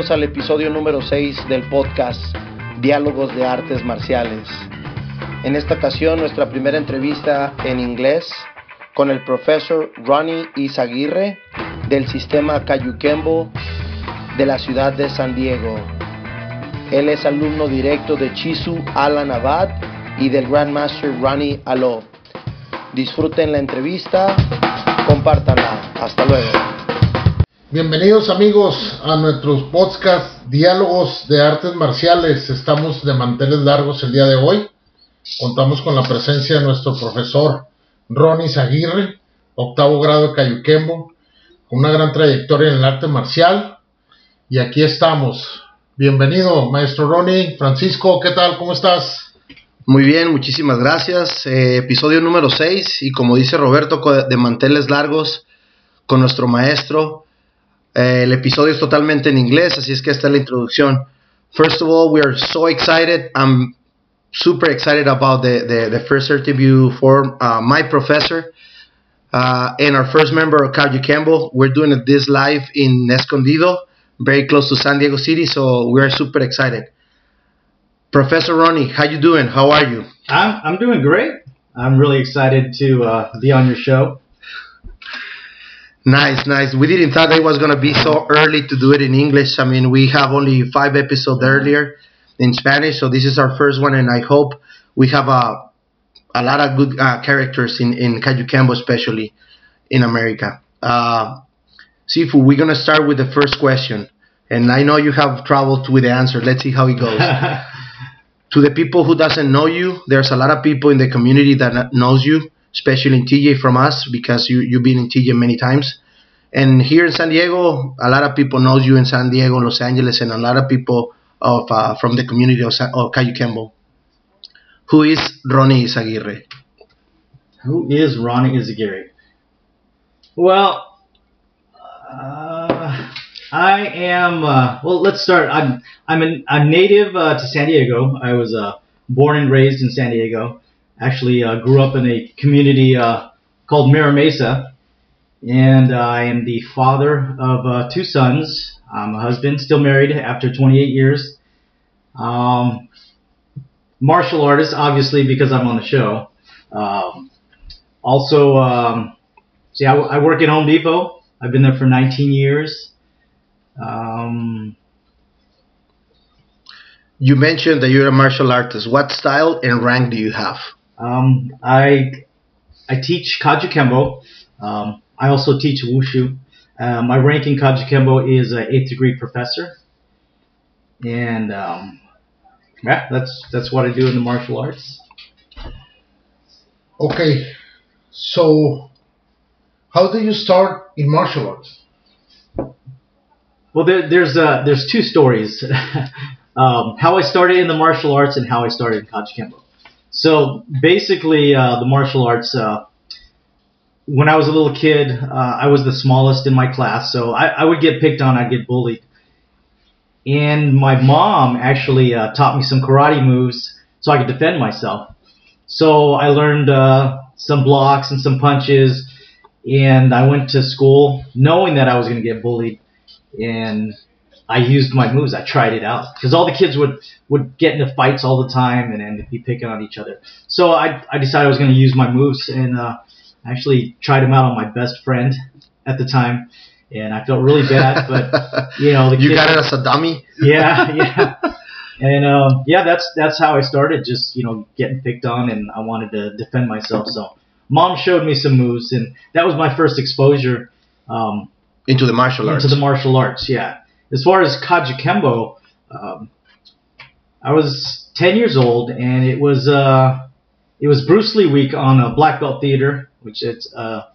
Bienvenidos al episodio número 6 del podcast Diálogos de Artes Marciales. En esta ocasión nuestra primera entrevista en inglés con el profesor Ronnie Izaguirre del sistema Cayuquembo de la ciudad de San Diego. Él es alumno directo de Chisu Alan Abad y del Grandmaster Ronnie Alo. Disfruten la entrevista, compártanla. Hasta luego. Bienvenidos amigos a nuestros podcast Diálogos de Artes Marciales. Estamos de manteles largos el día de hoy. Contamos con la presencia de nuestro profesor Ronnie Zaguirre, octavo grado de Cayuquembo, con una gran trayectoria en el arte marcial. Y aquí estamos. Bienvenido, maestro Ronnie. Francisco, ¿qué tal? ¿Cómo estás? Muy bien, muchísimas gracias. Eh, episodio número 6 y como dice Roberto, de manteles largos con nuestro maestro. Eh, el episodio es totalmente en inglés, así es que esta es la introducción. First of all, we are so excited. I'm super excited about the, the, the first interview for uh, my professor uh, and our first member, Cardio Campbell. We're doing this live in Escondido, very close to San Diego City, so we are super excited. Professor Ronnie, how you doing? How are you? I'm, I'm doing great. I'm really excited to uh, be on your show. Nice, nice. We didn't thought it was gonna be so early to do it in English. I mean, we have only five episodes earlier in Spanish, so this is our first one, and I hope we have a a lot of good uh, characters in in Kajukenbo, especially in America. Uh, Sifu, we're gonna start with the first question, and I know you have trouble with the answer. Let's see how it goes. to the people who doesn't know you, there's a lot of people in the community that knows you especially in TJ from us because you you've been in TJ many times. And here in San Diego, a lot of people knows you in San Diego, Los Angeles, and a lot of people of uh, from the community of, of Kajukenbo. Who is Ronnie Izaguirre? Who is Ronnie Izaguirre? Well, uh, I am. Uh, well, let's start. I'm I'm a, I'm native uh, to San Diego. I was uh, born and raised in San Diego actually uh, grew up in a community uh, called Mira Mesa, and I am the father of uh, two sons. I'm a husband, still married after 28 years. Um, martial artist, obviously, because I'm on the show. Um, also, um, see, I, I, work at Home Depot. I've been there for 19 years. Um, you mentioned that you're a martial artist. What style and rank do you have? Um, I I teach Kajukenbo. Um, I also teach Wushu. Uh, my rank in Kajukenbo is an eighth degree professor, and um, yeah, that's that's what I do in the martial arts. Okay, so how did you start in martial arts? Well, there, there's uh, there's two stories. um, how I started in the martial arts and how I started in Kaju Kembo. So basically, uh, the martial arts. Uh, when I was a little kid, uh, I was the smallest in my class, so I, I, would get picked on. I'd get bullied. And my mom actually uh, taught me some karate moves so I could defend myself. So I learned uh, some blocks and some punches, and I went to school knowing that I was going to get bullied. And I used my moves. I tried it out because all the kids would would get into fights all the time and, and be picking on each other. So I I decided I was going to use my moves and uh, actually tried them out on my best friend at the time, and I felt really bad. But you know, the you got it as a dummy. Yeah, yeah. And um, yeah, that's that's how I started. Just you know, getting picked on, and I wanted to defend myself. So mom showed me some moves, and that was my first exposure um, into the martial arts. Into the martial arts, yeah as far as Kajukenbo, um, I was 10 years old, and it was uh, it was Bruce Lee Week on a Black Belt Theater, which it's a,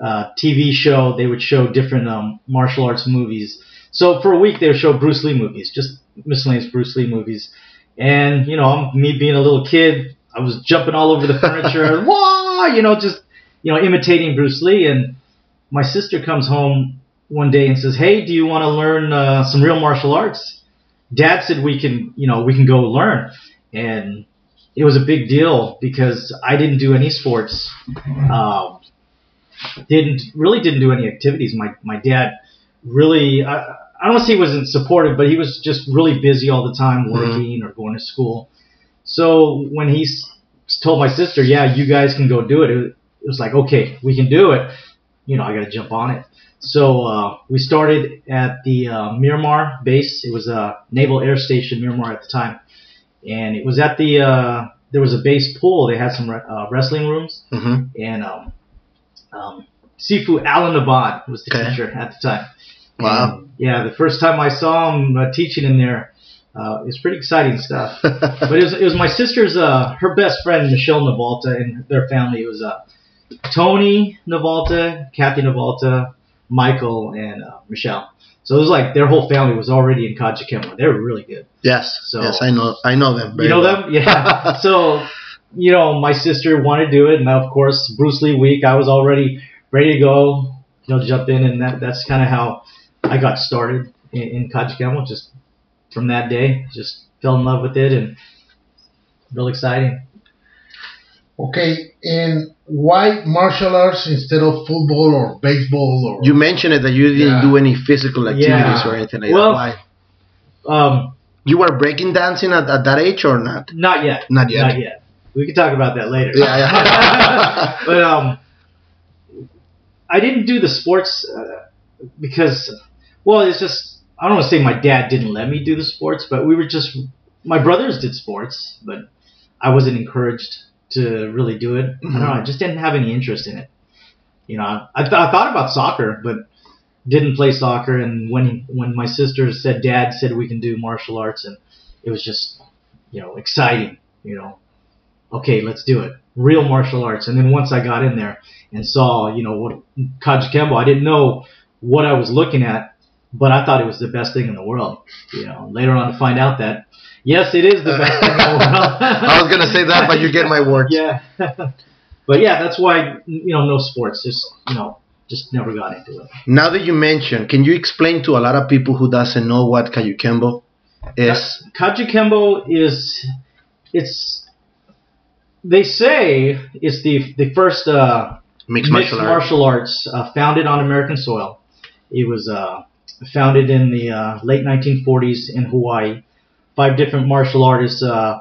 a TV show. They would show different um, martial arts movies. So for a week, they would show Bruce Lee movies, just miscellaneous Bruce Lee movies. And you know, me being a little kid, I was jumping all over the furniture, wah, you know, just you know, imitating Bruce Lee. And my sister comes home one day and says, "Hey, do you want to learn uh, some real martial arts?" Dad said we can, you know, we can go learn, and it was a big deal because I didn't do any sports, um, didn't really didn't do any activities. My my dad really, I, I don't say he wasn't supportive, but he was just really busy all the time Mm-hmm. working or going to school. So when he s- told my sister, "Yeah, you guys can go do it," it, it was like, "Okay, we can do it." You know, I got to jump on it. So uh, we started at the uh, Miramar base. It was a Naval Air Station, Miramar at the time, and it was at the uh, there was a base pool. They had some uh, wrestling rooms, hmm and um, um, Sifu Alan Abad was the Okay. teacher at the time. Wow. And, yeah, the first time I saw him uh, teaching in there, uh, it was pretty exciting stuff. but it was, it was my sister's, uh, her best friend, Michelle Navalta, and their family. It was uh, Tony Navalta, Kathy Navalta, Michael, and uh, Michelle. So it was like their whole family was already in Kajukenbo. They were really good. yes. So- yes, I know. I know them. you know well. them? Yeah. so, you know, my sister wanted to do it, and of course, Bruce Lee week, I was already ready to go, you know, jump in, and that that's kind of how I got started in, in. Just from that day, just fell in love with it, and real exciting. Okay, and why martial arts instead of football or baseball or You mentioned it that you didn't Yeah. do any physical activities Yeah. or anything like Well- that. Why? Um, You were breaking dancing at, at that age or not? not yet. Not yet. Not yet. We can talk about that later. Yeah, yeah. but um, I didn't do the sports uh, because, well, it's just I don't want to say my dad didn't let me do the sports, but we were just my brothers did sports, but I wasn't encouraged to really do it. I don't know. I mm-hmm. just didn't have any interest in it. You know, I, th- I thought about soccer, but didn't play soccer. And when when my sister said, "Dad said we can do martial arts," and it was just you know exciting. You know, okay, let's do it. Real martial arts. And then once I got in there and saw, you know, what Kajukenbo, I didn't know what I was looking at, but I thought it was the best thing in the world. You know, later on to find out that yes, it is the best thing in the world. I was gonna say that, but you get my words. yeah. but yeah, that's why you know no sports. Just you know, just never got into it. Now that you mention, can you explain to a lot of people who doesn't know what Kajukenbo is? Kajukenbo is it's they say it's the the first uh, Mixed mixed martial art. martial arts uh, founded on American soil. It was uh, founded in the uh, late 1940s in Hawaii. Five different martial artists uh,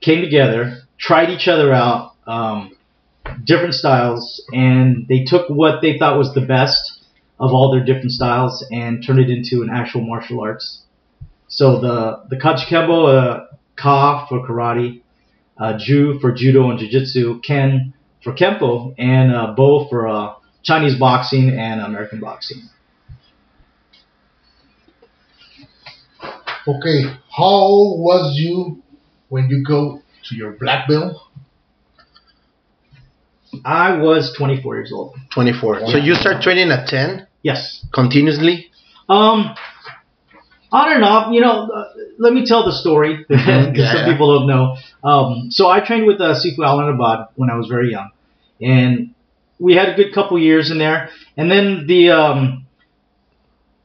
came together, tried each other out, um, different styles, and they took what they thought was the best of all their different styles and turned it into an actual martial arts. So the the Kajukenbo, uh, Ka for karate, uh, Ju for judo and jiu-jitsu, Ken for kempo, and uh, Bo for uh, Chinese boxing and American boxing. Okay, how old was you when you go to your black belt? I was 24 years old. 24. So you start training at 10 Yes. continuously? Um, on and off, you know, uh, let me tell the story because Mhm, yeah, some yeah. people don't know. Um, so I trained with uh, Sifu Alan Abad when I was very young, and we had a good couple years in there. And then the, um,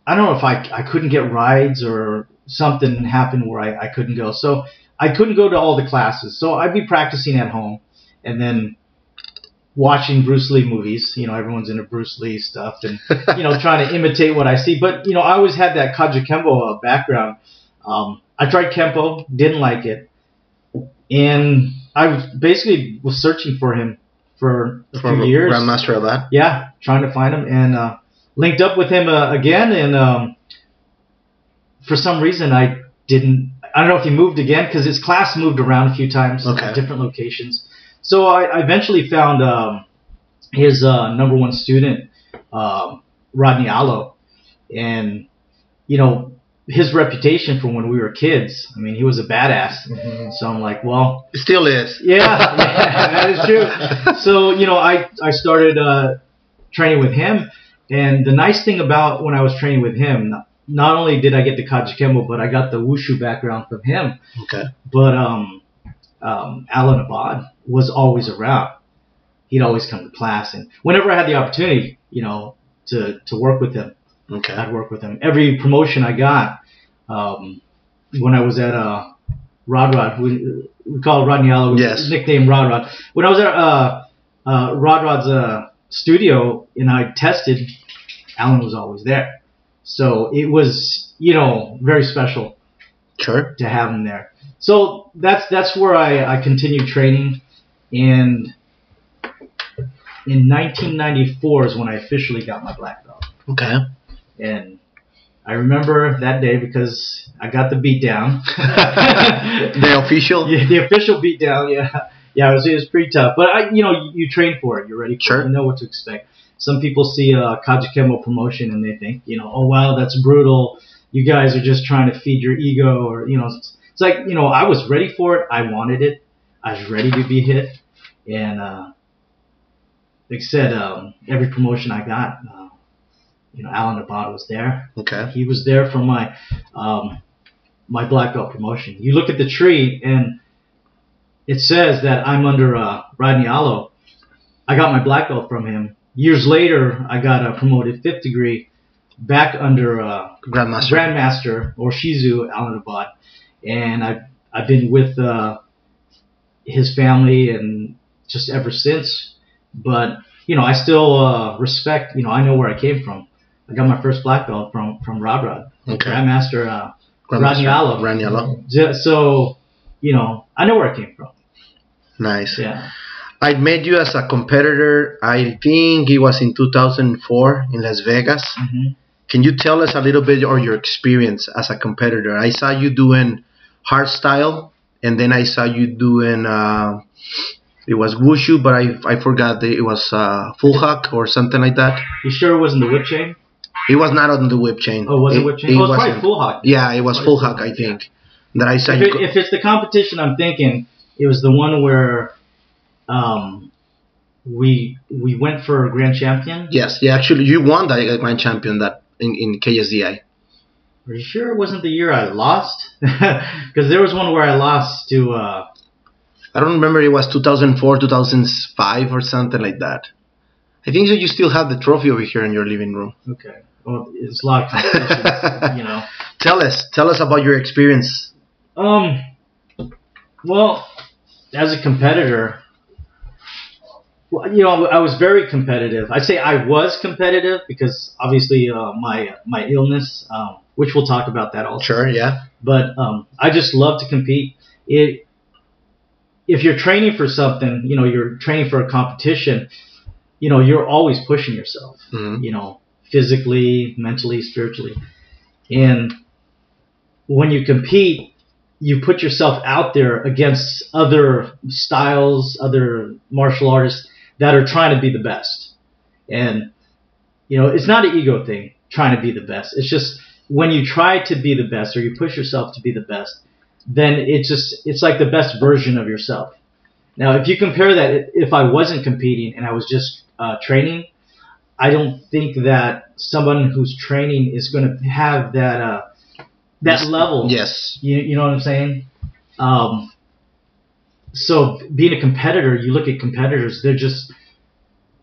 I don't know if I, I couldn't get rides or something happened where I, I couldn't go. So I couldn't go to all the classes. So I'd be practicing at home and then watching Bruce Lee movies. You know, everyone's into Bruce Lee stuff and, you know, trying to imitate what I see. But, you know, I always had that Kajukenbo uh, background. Um, I tried Kempo, didn't like it. And I was basically was searching for him for a For few years. Grandmaster of that? Yeah, trying to find him and uh, linked up with him uh, again. And um, for some reason, I didn't. I don't know if he moved again because his class moved around a few times Okay. at different locations. So I, I eventually found um, his uh, number one student, um, Rodney Allo, and you know his reputation from when we were kids. I mean, he was a badass. So I'm like, well, Still is. yeah, yeah, that is true. So you know, I I started uh, training with him, and the nice thing about when I was training with him, not, only did I get the Kajukenbo, but I got the wushu background from him. Okay. But um, um, Alan Abad was always around. He'd always come to class, and whenever I had the opportunity, you know, to to work with him, Okay. I'd work with him. Every promotion I got, um, when I was at uh, Rod Rod, we, we call Rodney Allo, Yes. nickname Rod Rod. When I was at uh, uh, Rod Rod's uh, studio and I tested, Alan was always there. So it was, you know, very special Sure. to have him there. So that's that's where I, I continued training, and in 1994 is when I officially got my black belt. Okay. And I remember that day because I got the beat down. the official. Yeah, the official beat down. Yeah, yeah, it was, it was pretty tough. But I, you know, you, you train for it. You're ready for Sure. it. You know what to expect. Some people see a Kajukenbo promotion and they think, you know, oh wow, that's brutal. You guys are just trying to feed your ego, or you know, it's, it's like you know, I was ready for it. I wanted it. I was ready to be hit, and uh, like I said, um, every promotion I got, uh, you know, Alan Abad was there. Okay. He was there for my um, my black belt promotion. You look at the tree and it says that I'm under uh, Rodney Allo. I got my black belt from him. Years later, I got uh, promoted fifth degree back under uh, Grandmaster. Grandmaster or Shizu Alan Abad, and I've I've been with uh, his family and just ever since. But you know, I still uh, respect. You know, I know where I came from. I got my first black belt from from Rod Rod, Okay. Grandmaster uh, Grandmaster. Rodney Allo. Rodney Allo. So, you know, I know where I came from. Nice. Yeah. I met you as a competitor. I think it was in 2004 in Las Vegas. hmm Can you tell us a little bit of your experience as a competitor? I saw you doing hardstyle, and then I saw you doing uh, it was wushu, but I I forgot that it was uh, full hook or something like that. You sure it wasn't the whip chain? It was not on the whip chain. Oh, was it, whip chain? It oh, it's probably wasn't. full hockey. Yeah, it was full hook. I think that I saw If, it, if it's the competition I'm thinking, it was the one where um, we we went for a grand champion. yes, yeah. Actually, you won that grand champion that in in KSDI. Are you sure it wasn't the year I lost? Because there was one where I lost to. Uh, I don't remember. It was 2004, 2005, or something like that. I think that you still have the trophy over here in your living room. okay, well, it's a lot of competitions, you know. Tell us, tell us about your experience. Um, well, as a competitor, well, you know, I was very competitive. I say I was competitive because obviously uh, my my illness, um, which we'll talk about that also. Sure, yeah. But um, I just love to compete. It if you're training for something, you know, you're training for a competition. You know, you're always pushing yourself hmm you know, physically, mentally, spiritually. And when you compete, you put yourself out there against other styles, other martial artists that are trying to be the best. And, you know, it's not an ego thing, trying to be the best. It's just when you try to be the best or you push yourself to be the best, then it just, it's like the best version of yourself. Now, if you compare that, if I wasn't competing and I was just uh, training, I don't think that someone who's training is going to have that uh, that Yes. level. Yes. You, you know what I'm saying? Um, so being a competitor, you look at competitors, they're just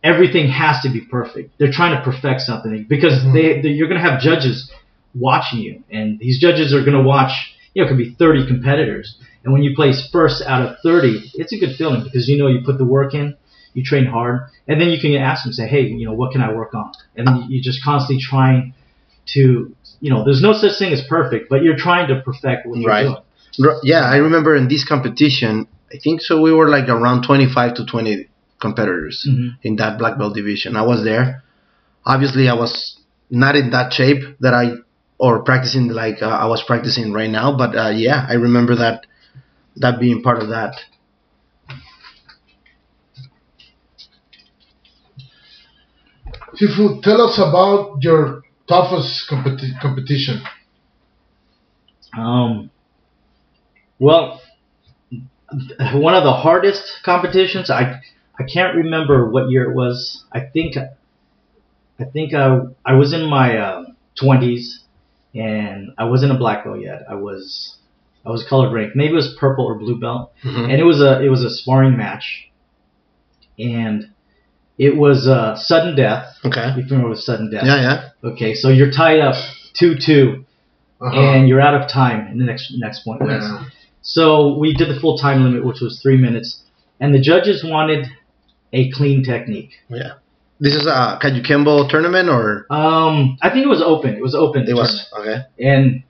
everything has to be perfect. They're trying to perfect something because Mhm. they, they you're going to have judges watching you, and these judges are going to watch. You know, it could be 30 competitors, and when you place first out of 30, it's a good feeling because you know you put the work in, you train hard, and then you can ask them, say, hey, you know, what can I work on? And then you're just constantly trying to, you know, there's no such thing as perfect, but you're trying to perfect what you're Right. doing. R- Yeah, I remember in this competition, I think so we were like around 25 to 20 competitors Mhm. in that black belt division. I was there. Obviously, I was not in that shape that I or practicing like uh, I was practicing right now, but uh, yeah, I remember that that being part of that. Sifu, tell us about your toughest competi- competition. Um, well, one of the hardest competitions. I I can't remember what year it was. I think I think I I was in my twenties and I wasn't a black belt yet. I was I was colored rank. Maybe it was purple or blue belt. Mhm. and it was a it was a sparring match, and it was uh, sudden death. Okay. You familiar with sudden death? Yeah, yeah. Okay, so you're tied up two two, Uh-huh. and you're out of time, and the next next point wins. Yeah. So we did the full time limit, which was three minutes, and the judges wanted a clean technique. Yeah. This is a Kaju Kajukenbo tournament, or Um, I think it was open. It was open. it was okay. and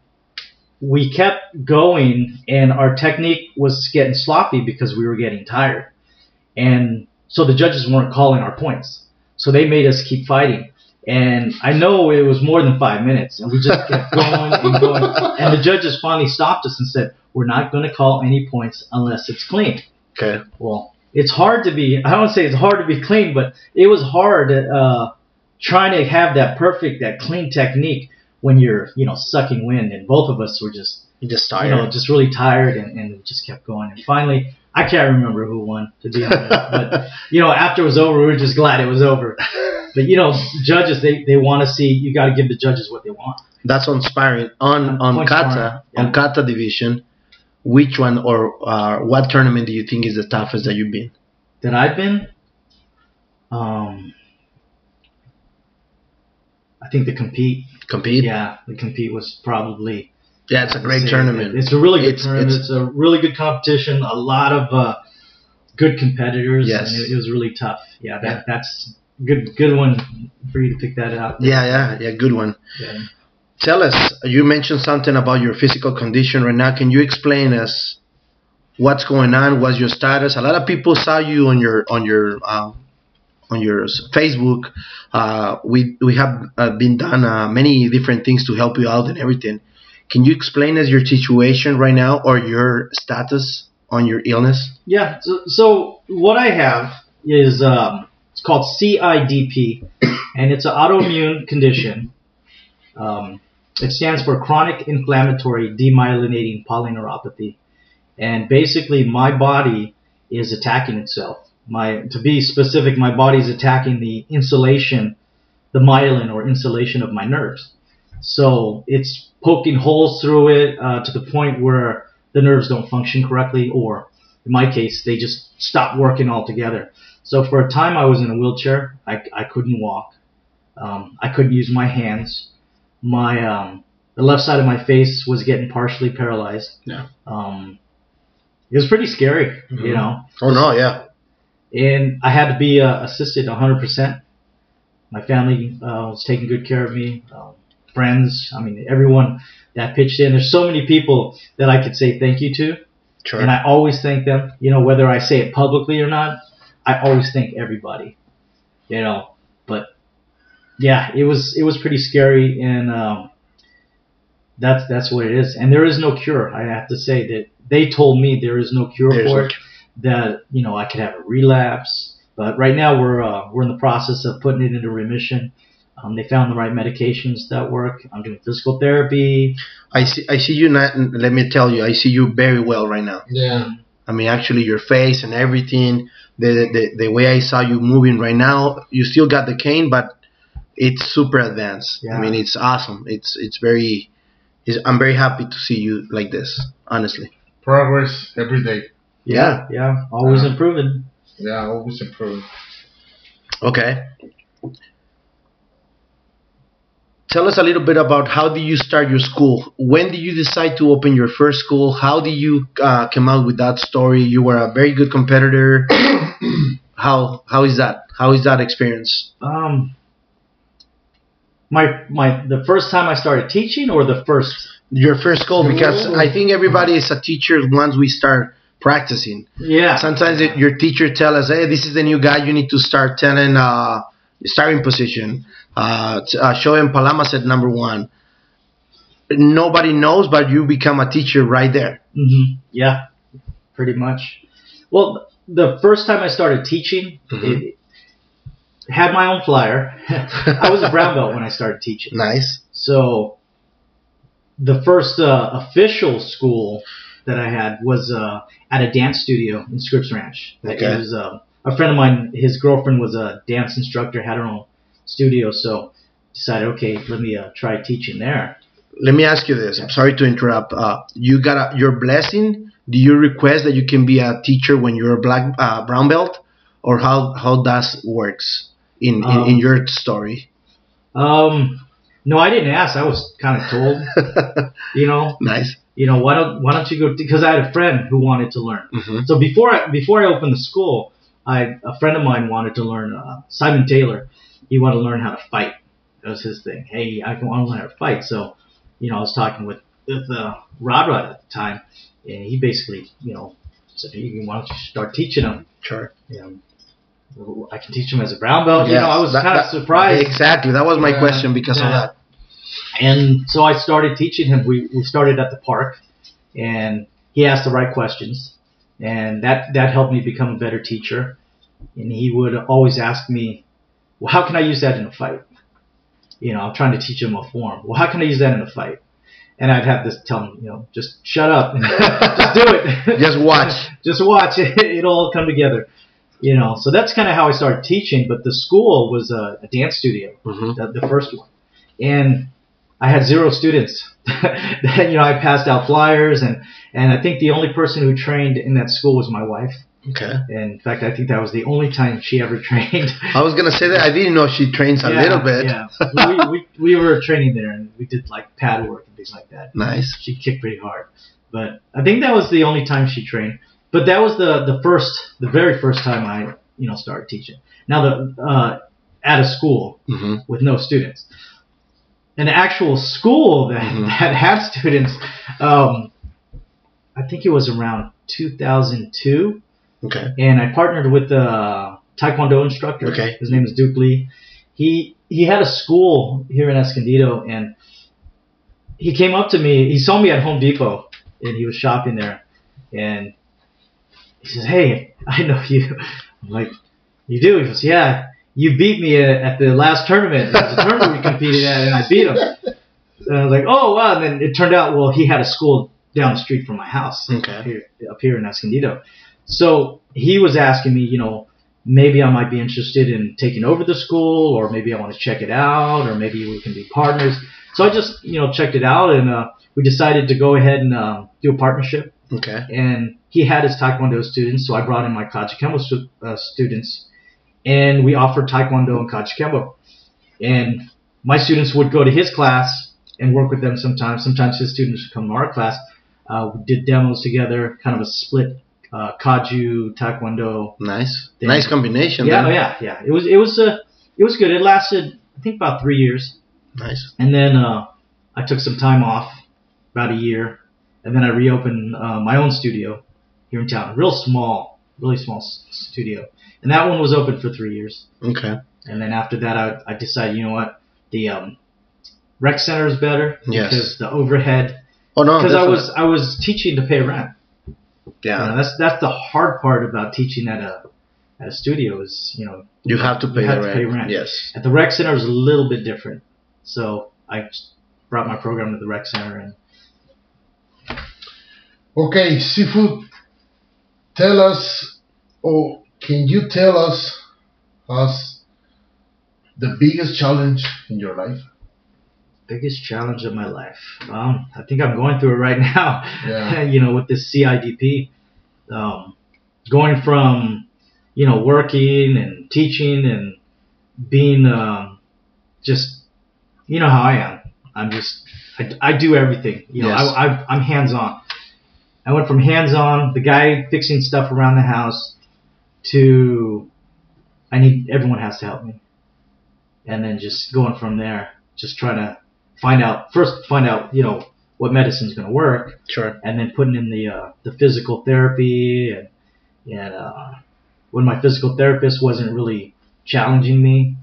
we kept going and our technique was getting sloppy because we were getting tired and so the judges weren't calling our points. So they made us keep fighting. And i know it was more than five minutes and we just kept going and going. And the judges finally stopped us and said we're not going to call any points unless it's clean. Okay. well it's hard to be i don't want to say it's hard to be clean but it was hard uh, trying to have that perfect that clean technique when you're you know sucking wind and both of us were just You just you tired. know just really tired and, and just kept going and finally i can't remember who won to be honest but you know after it was over we were just glad it was over but you know judges they, they want to see you got to give the judges what they want That's on sparring on On on kata yeah. on kata division. Which one or uh, what tournament do you think is the toughest that you've been? that i've been um i think the compete Compete? yeah the compete was probably Yeah, it's a great It's- tournament. It's a really good It's- tournament. it's- It's, a really good competition. A lot of uh, good competitors. Yes. And it, it was really tough. Yeah, that that's good. Good one for you to pick that out. yeah, yeah, yeah. Good one. Yeah. Tell us. You mentioned something about your physical condition right now. Can you explain us what's going on? What's your status? A lot of people saw you on your on your uh, on your Facebook. Uh, we we have uh, been done uh, many different things to help you out and everything. Can you explain us your situation right now or your status on your illness? Yeah. So, so what I have is um, it's called CIDP, and it's an autoimmune condition. Um, it stands for chronic inflammatory demyelinating polyneuropathy, and basically my body is attacking itself. My to be specific, my body is attacking the insulation, the myelin or insulation of my nerves. So it's poking holes through it uh, to the point where the nerves don't function correctly, or in my case, they just stop working altogether. So for a time, I was in a wheelchair. I, I couldn't walk. Um, I couldn't use my hands. My um, the left side of my face was getting partially paralyzed. Yeah. Um, it was pretty scary, you Mhm. know. Oh no, yeah. And I had to be uh, assisted 100%. My family uh, was taking good care of me. Um, friends, I mean, everyone that pitched in. There's so many people that I could say thank you to. Sure. And I always thank them. You know, whether I say it publicly or not, I always thank everybody. You know, but yeah, it was it was pretty scary, and um, that's that's what it is. And there is no cure. I have to say that they told me there is no cure There's for it. That you know I could have a relapse, but right now we're uh, we're in the process of putting it into remission. Um, they found the right medications that work. I'm doing physical therapy. I see. I see you. Not, let me tell you. I see you very well right now. Yeah. I mean, actually, your face and everything, the, the the way I saw you moving right now, you still got the cane, but it's super advanced. Yeah. I mean, it's awesome. It's it's very. It's, I'm very happy to see you like this. Honestly. Progress every day. Yeah. yeah, always Yeah. improving. Yeah, always improving. Okay. Tell us a little bit about how did you start your school? When did you decide to open your first school? How did you uh, come out with that story? You were a very good competitor. how how is that? How is that experience? Um, my my the first time I started teaching, or the first. Your first school because Ooh. I think everybody is a teacher once we start practicing. Yeah. Sometimes it, your teacher tell us, "Hey, this is the new guy. You need to start telling uh, starting position. Uh, uh, Palama Set number one." Nobody knows, but you become a teacher right there. hmm Yeah, pretty much. Well, the first time I started teaching, Mhm. it had my own flyer. I was a brown belt when I started teaching. Nice. So the first uh, official school that I had was uh, at a dance studio in Scripps Ranch. Okay. It was uh, a friend of mine. His girlfriend was a dance instructor, had her own studio. So decided, okay, let me uh, try teaching there. Let me ask you this. I'm sorry to interrupt. Uh, you got a, your blessing. Do you request that you can be a teacher when you're a black uh, brown belt, or how how that works in, in, in Um, your story? Um, no, I didn't ask. I was kind of told. You know, nice. you know, why don't why don't you go? Because I had a friend who wanted to learn. hmm So before I before I opened the school, I a friend of mine wanted to learn uh, Simon Taylor. He wanted to learn how to fight. That was his thing. Hey, I want to learn how to fight. So, you know, I was talking with with uh, Rod Rod at the time, and he basically, you know, said, hey, why don't you start teaching him? Sure. You know, I can teach him as a brown belt. You know, I was that- kind of surprised. Exactly. That was my Yeah. question because of that. And so I started teaching him. We, we started at the park, and he asked the right questions, and that that helped me become a better teacher. And he would always ask me, "Well, how can I use that in a fight?" You know, I'm trying to teach him a form. Well, how can I use that in a fight? And I'd have to tell him, you know, just shut up, and just do it. Just watch. just watch. It'll all come together. You know, so that's kind of how I started teaching. But the school was a, a dance studio Mhm. the, the first one, and I had zero students. then you know I passed out flyers, and and I think the only person who trained in that school was my wife. Okay. And in fact, I think that was the only time she ever trained. I was gonna say that I didn't know she trains a Yeah, little bit. Yeah, we, we we were training there, and we did like pad work and things like that. Nice. She kicked pretty hard, but I think that was the only time she trained. But that was the the first, the very first time I you know started teaching. Now the uh, at a school, hmm with no students. An actual school that, Mhm. that had students, um, I think it was around 2002, Okay. and I partnered with a Taekwondo instructor. Okay. His name is Duke Lee. He he had a school here in Escondido, and he came up to me. He saw me at Home Depot, and he was shopping there, and he says, "Hey, I know you." I'm like, "You do?" He goes, "Yeah." You beat me at, at the last tournament. It was a tournament we competed at, and I beat him. And I was like, "Oh wow!" And then it turned out, well, he had a school down the street from my house Okay. here, up here in Escondido. So he was asking me, you know, maybe I might be interested in taking over the school, or maybe I want to check it out, or maybe we can be partners. So I just, you know, checked it out, and uh, we decided to go ahead and uh, do a partnership. Okay. And he had his Taekwondo students, so I brought in my Kajukenbo stu- uh, students, and we offered Taekwondo and Kajukenbo. And my students would go to his class and work with them sometimes. Sometimes his students would come to our class. Uh, we did demos together, kind of a split uh, Kaju Taekwondo. Nice. Then- nice combination. Yeah, oh, yeah, yeah. It was it was uh, it was good. It lasted I think about three years, Nice. and then uh, I took some time off, about a year, and then I reopened uh, my own studio here in town. Real small, really small s- studio, and that one was open for three years. Okay. And then after that, I, I decided, you know what, the um, rec center is better Yes. because the overhead. Oh no. Because I was I was teaching to pay rent. You know, Yeah. that's that's the hard part about teaching at a at a studio is you know You have to pay you have the to pay rent. rent. Yes. At the rec center is a little bit different. So I brought my program to the rec center and Okay, Sifu. Tell us, or can you tell us, us, the biggest challenge in your life? Biggest challenge of my life. Um, I think I'm going through it right now. Yeah. you know, with this CIDP, um, going from you know working and teaching and being um, just you know how I am. I'm just I, I do everything. You know, Yes. I, I I'm hands on. I went from hands on, the guy fixing stuff around the house, to I need everyone has to help me, and then just going from there, just trying to find out first find out you know what medicine's going to work, Sure. and then putting in the uh, the physical therapy and and uh, when my physical therapist wasn't really challenging me,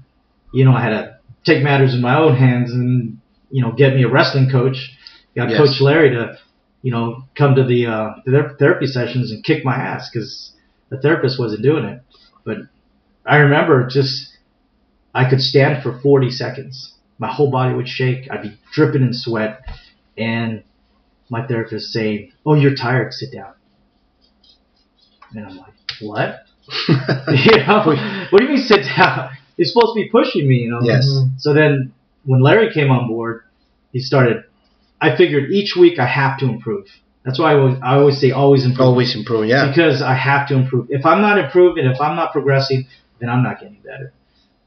you know, I had to take matters in my own hands and you know get me a wrestling coach. Got Yes. Coach Larry to you know come to the uh, the therapy sessions and kick my ass because the therapist wasn't doing it. But I remember just I could stand for 40 seconds. My whole body would shake. I'd be dripping in sweat, and my therapist saying, "Oh, you're tired. Sit down." And I'm like, "What? you know, what do you mean sit down? You're supposed to be pushing me, you know?" Yes. Mm-hmm. So then, when Larry came on board, he started. I figured each week I have to improve. That's why I always, I always say always improve Always improve. Yeah. because I have to improve. If I'm not improving, if I'm not progressing, then I'm not getting better.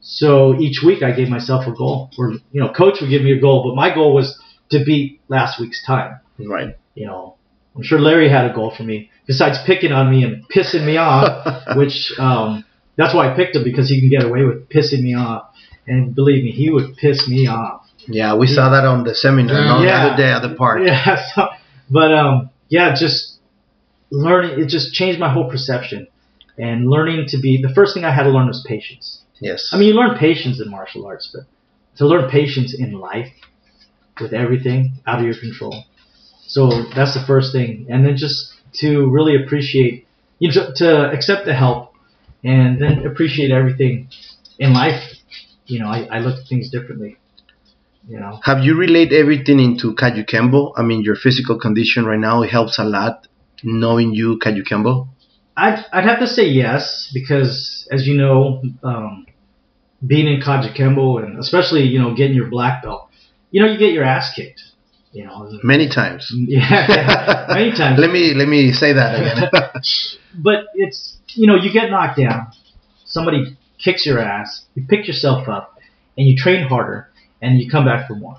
So each week I gave myself a goal, or you know, coach would give me a goal, but my goal was to beat last week's time. Right. You know, I'm sure Larry had a goal for me besides picking on me and pissing me off, which um, that's why I picked him because he can get away with pissing me off. And believe me, he would piss me off. Yeah, we saw that on the seminar Yeah. the other day at the park. Yeah. So, but um, yeah, just learning it just changed my whole perception. And learning to be the first thing I had to learn was patience. Yes. I mean, you learn patience in martial arts, but to learn patience in life with everything out of your control. So that's the first thing, and then just to really appreciate, you know, to accept the help, and then appreciate everything in life. You know, I, I look at things differently. You know, Have you relayed everything into Kajukenbo? I mean, your physical condition right now helps a lot knowing you Kajukenbo. I'd I'd have to say yes because, as you know, um, being in Kajukenbo and especially you know getting your black belt, you know you get your ass kicked. You know, Many times. yeah, yeah, many times. let me let me say that again. but it's you know you get knocked down, somebody kicks your ass, you pick yourself up, and you train harder, and you come back for more.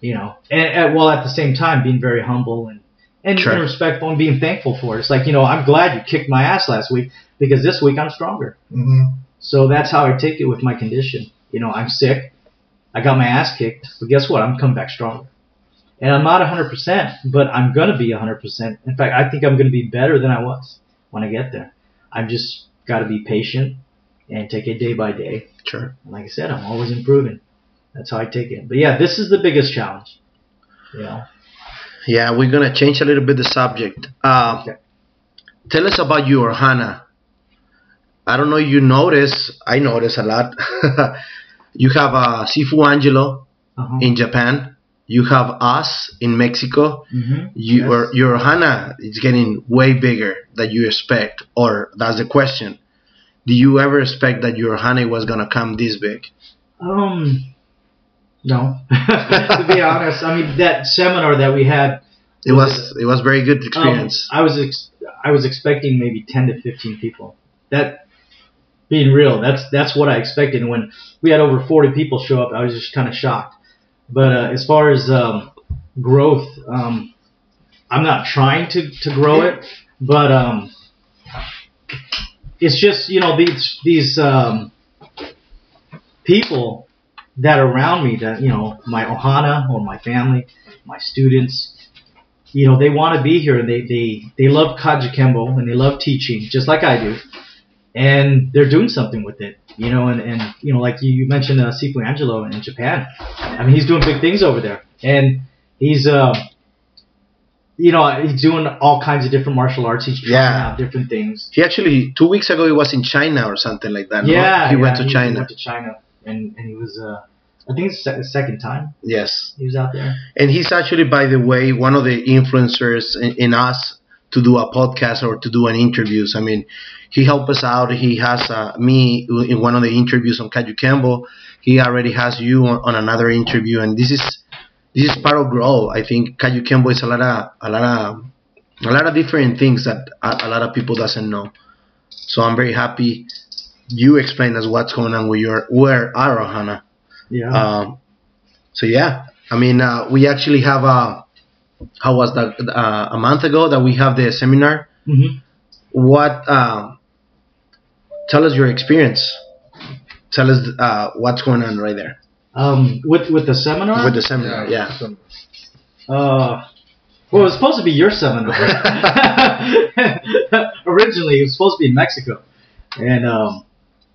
You know, and, and while at the same time being very humble and and, Sure. respectful and being thankful for it. It's like you know I'm glad you kicked my ass last week because this week I'm stronger. hmm So that's how I take it with my condition. You know, I'm sick. I got my ass kicked, but guess what? I'm coming back stronger. And I'm not 100%, but I'm going to be 100%. In fact, I think I'm going to be better than I was when I get there. I've just got to be patient and take it day by day. sure. And like I said, I'm always improving. That's how I take it. But yeah, this is the biggest challenge. You know, Yeah, we're gonna change a little bit the subject. Uh, Okay. Tell us about your Hana. I don't know. if You notice. I notice a lot. you have uh, Sifu Angelo uh-huh. in Japan. You have us in Mexico. hmm Your your Hana is getting way bigger than you expect, or that's the question. Do you ever expect that your Hana was gonna come this big? Um, no. to be honest, I mean that seminar that we had It was it was very good Um, experience. I was ex- I was expecting maybe ten to fifteen people. That being real, that's that's what I expected. And when we had over forty people show up, I was just kind of shocked. But uh, as far as um, growth, um, I'm not trying to, to grow it, but um, it's just you know these these um, people that are around me that you know my ohana or my family, my students, you know, they want to be here and they, they, they love Kajukenbo and they love teaching just like I do. And they're doing something with it, you know, and, and you know, like you, you mentioned uh, Sifu Angelo in Japan. I mean, he's doing big things over there. And he's, um, you know, he's doing all kinds of different martial arts. He's trying Yeah. out different things. He actually two weeks ago he was in China or something like that. no? Yeah. he went yeah, to He China. went to China. And, and he was, uh, I think it's the second time Yes, he was out there. and he's actually, by the way, one of the influencers in, in us to do a podcast or to do an interviews. I mean, he helped us out. He has uh, me in one of the interviews on Kajukenbo. He already has you on, on another interview, and this is this is part of grow. I think Kajukenbo is a lot of a lot of a lot of different things that a, a lot of people doesn't know. So I'm very happy you explain us what's going on with your where are Ohana. Yeah. Um, so yeah, I mean, uh, we actually have a how was that uh, a month ago that we have the seminar. hmm What? Um, tell us your experience. Tell us uh, what's going on right there Um, with, with the seminar? with the seminar. Yeah. so- Uh, well, it was supposed to be your seminar. Originally, it was supposed to be in Mexico, and um,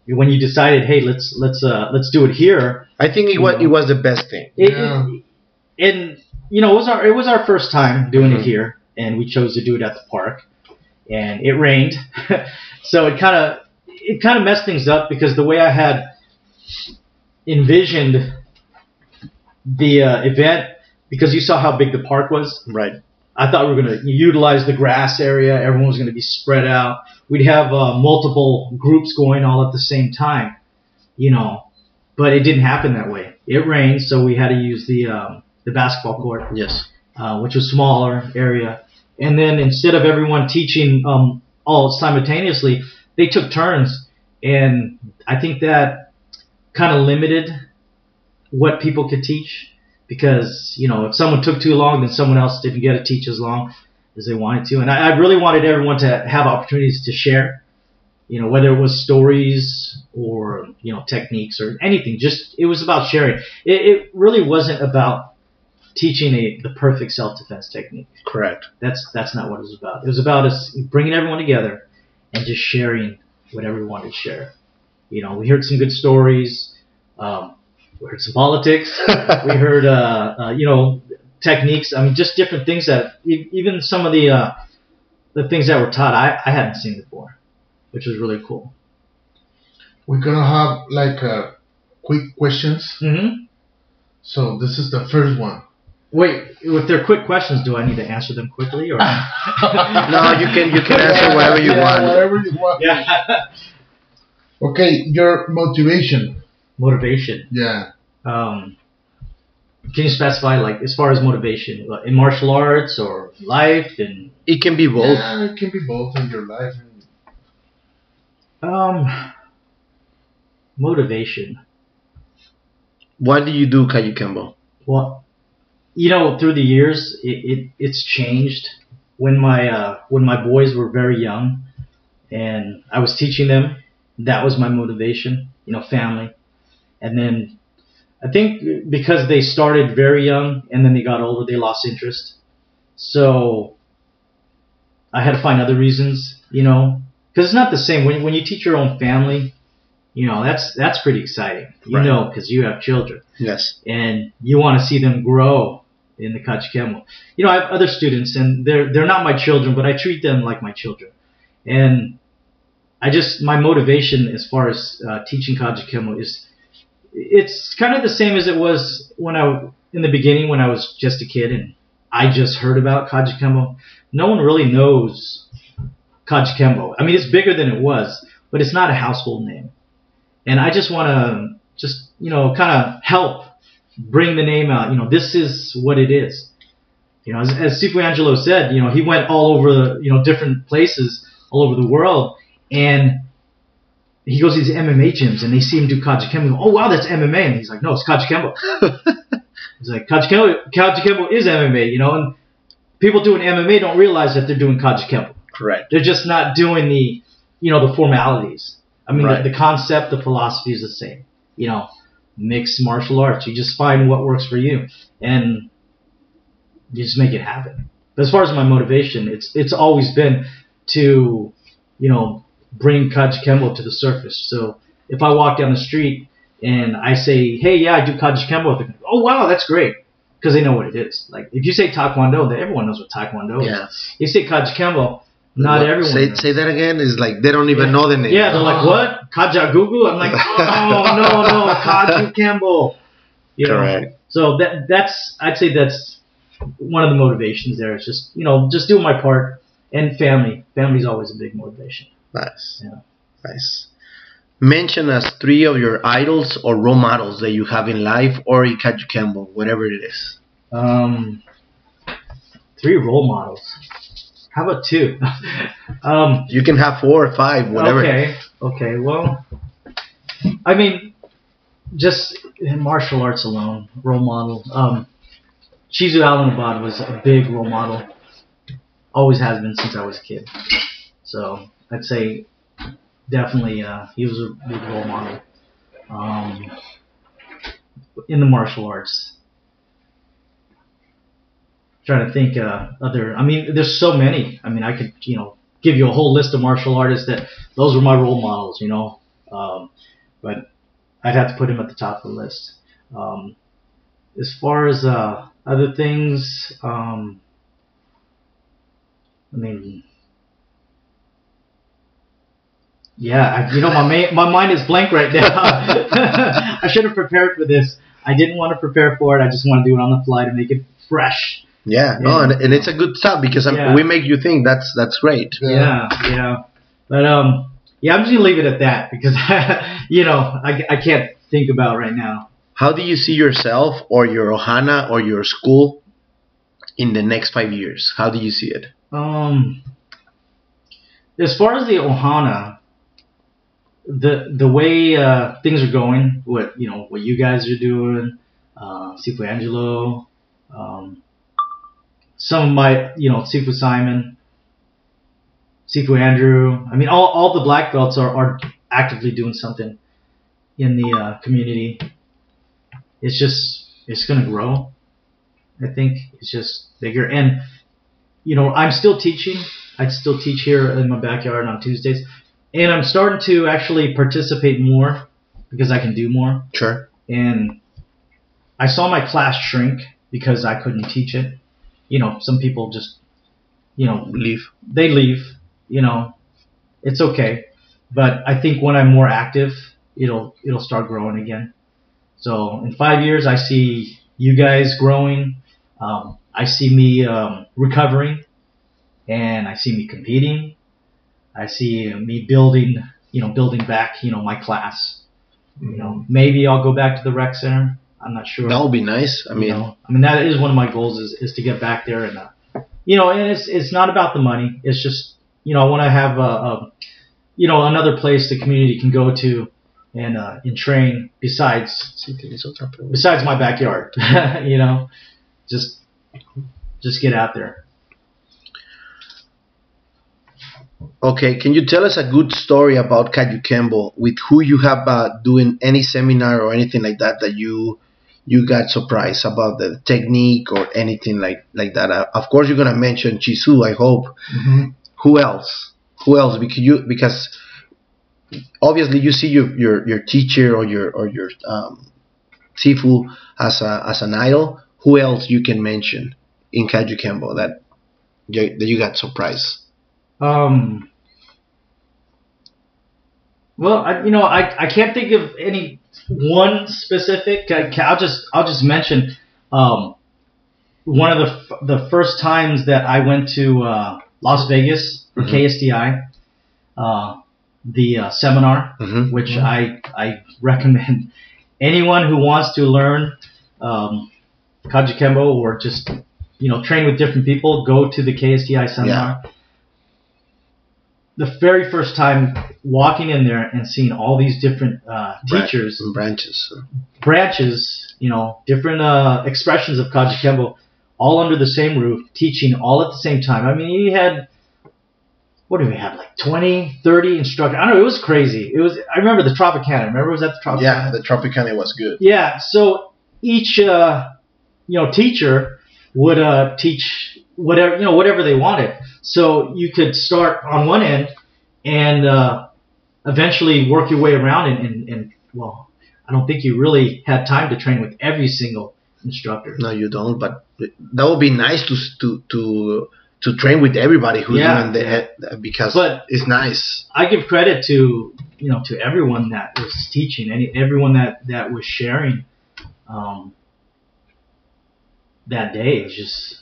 when you decided, hey, let's let's uh, let's do it here, I think it was it was the best thing. it, Yeah. it, and you know, it was our it was our first time doing Mhm. it here, and we chose to do it at the park, and it rained, so it kind of it kind of messed things up because the way I had envisioned the uh, event, because you saw how big the park was, Right. I thought we were going to utilize the grass area. Everyone was going to be spread out. We'd have uh, multiple groups going all at the same time, you know. But it didn't happen that way. It rained, so we had to use the um, the basketball court, Yes. uh, which was smaller area. And then instead of everyone teaching um, all simultaneously, they took turns, and I think that kind of limited what people could teach because you know if someone took too long then someone else didn't get to teach as long as they wanted to, and I, I really wanted everyone to have opportunities to share. You know, whether it was stories or you know techniques or anything, just it was about sharing. It, it really wasn't about teaching a the perfect self defense technique. Correct. That's that's not what it was about. It was about us bringing everyone together and just sharing what everyone wanted to share. You know, we heard some good stories. Um, we heard some politics. we heard, uh, uh, you know, techniques. I mean, just different things that even some of the uh, the things that were taught I, I hadn't seen before, which was really cool. We're gonna have like uh, quick questions. hmm So this is the first one. Wait, if they're quick questions, do I need to answer them quickly or? No, you can you can answer whatever you Yeah, want. Whatever you want. yeah. Okay, your motivation. Motivation. Yeah. Um, can you specify, like, as far as motivation, like, in martial arts or life? And It can be both. Yeah, it can be both in your life. um, motivation. Why do you do Kajukenbo? Well, you know, through the years, it, it it's changed. When my uh, when my boys were very young, and I was teaching them, that was my motivation. You know, family, and then I think because they started very young and then they got older, they lost interest. So I had to find other reasons. You know, because it's not the same when when you teach your own family. You know, that's that's pretty exciting. You Right. know, because you have children Yes. and you want to see them grow in the Kajukenbo. You know, I have other students, and they're they're not my children, but I treat them like my children. And I just my motivation as far as uh, teaching Kajukenbo is it's kind of the same as it was when I in the beginning when I was just a kid and I just heard about Kajukenbo. No one really knows Kajukenbo. I mean, it's bigger than it was, but it's not a household name. And I just want to just you know kind of help bring the name out. You know, this is what it is. You know, as, as Sifu Angelo said, you know, he went all over you know, different places all over the world, and he goes to these MMA gyms, and they see him do Kajukenbo. Oh wow, that's MMA, and he's like, no, it's Kajukenbo. He's like, Kajukenbo, Kajukenbo is MMA, you know, and people doing MMA don't realize that they're doing Kajukenbo. Correct. They're just not doing the, you know, the formalities. I mean, Right. the, the concept, the philosophy is the same. You know, mixed martial arts. You just find what works for you, and you just make it happen. But as far as my motivation, it's it's always been to, you know, bring Kajukenbo to the surface. So if I walk down the street and I say, "Hey, yeah, I do Kajukenbo," they're like, "Oh, wow, that's great," because they know what it is. Like if you say Taekwondo, then everyone knows what Taekwondo is. Yeah. You say Kajukenbo, not What? everyone. Say say that again. It's like they don't even know the name. Yeah, they're like, what? Kajagugu? I'm like, oh, no, no, Kaju Campbell. You know? Correct. So that that's, I'd say that's one of the motivations there. It's just, you know, just do my part. And family. Family's always a big motivation. Nice. Yeah. Nice. Mention us three of your idols or role models that you have in life or in Campbell, whatever it is. Um, three role models. How about two? um, You can have four or five, whatever. Okay. Okay. Well, I mean, just in martial arts alone, role model. Um, Chizu Alanabad was a big role model. Always has been since I was a kid. So I'd say definitely uh, he was a big role model. Um, in the martial arts. Trying to think uh, other. I mean, there's so many. I mean, I could you know give you a whole list of martial artists that those were my role models, you know. Um, but I'd have to put him at the top of the list. Um, as far as uh, other things, um, I mean, yeah, I, you know, my my mind is blank right now. I should have prepared for this. I didn't want to prepare for it. I just want to do it on the fly to make it fresh. Yeah, no, and, and it's a good stuff because Yeah. we make you think that's that's great. Yeah, yeah. But um, yeah, I'm just gonna leave it at that because you know I, I can't think about right now. How do you see yourself or your Ohana or your school in the next five years? How do you see it? Um, as far as the Ohana, the the way uh, things are going, what you know, what you guys are doing, uh, Sifu Angelo, um, some of my, you know, Sifu Simon, Sifu Andrew. I mean, all, all the black belts are, are actively doing something in the uh, community. It's just, it's going to grow. I think it's just bigger. And, you know, I'm still teaching. I still teach here in my backyard on Tuesdays. And I'm starting to actually participate more because I can do more. Sure. And I saw my class shrink because I couldn't teach it. You know, some people just, you know, Leave. they leave. You know, it's okay. But I think when I'm more active, it'll it'll start growing again. So in five years, I see you guys growing. Um, I see me um, recovering, and I see me competing. I see me building, you know, building back, you know, my class. You know, maybe I'll go back to the rec center. I'm not sure. That would be nice. I You mean, know, I mean that is one of my goals is, is to get back there and uh, you know, and it's it's not about the money. It's just you know I want to have a, a you know another place the community can go to and uh, and train besides sí, tienes otra pregunta. besides my backyard. you know, just just get out there. Okay, can you tell us a good story about Kembo with who you have uh, doing any seminar or anything like that that you you got surprised about the technique or anything like like that? Uh, of course, you're gonna mention Chisu. I hope. Mm-hmm. Who else? Who else? Because you because obviously you see your your, your teacher or your or your um, Sifu as a as an idol. Who else you can mention in Kembo that you, that you got surprised? Um. Well, I, you know, I, I can't think of any one specific. I, will just I'll just mention um, one of the f- the first times that I went to uh, Las Vegas for Mhm. KSDI, uh, the uh, seminar, Mm-hmm. which I I recommend anyone who wants to learn um, Kajukenbo or just you know train with different people. Go to the KSDI seminar the very first time walking in there and seeing all these different uh, teachers, branches. branches, you know, different uh, expressions of Kajukenbo, all under the same roof, teaching all at the same time. I mean, you had, what do we have, like 20, 30 instructors? I don't know, it was crazy. It was. I remember the Tropicana. Remember, was that the Tropicana? Yeah, the Tropicana was good. Yeah, so each uh, you know teacher would uh, teach whatever you know whatever they wanted. So you could start on one end and uh, eventually work your way around and, and, and well, I don't think you really had time to train with every single instructor. No, you don't. But that would be nice to to to to train with everybody who's Yeah, doing the because But- it's nice. I give credit to you know to everyone that was teaching, any everyone that that was sharing um, that day. It was just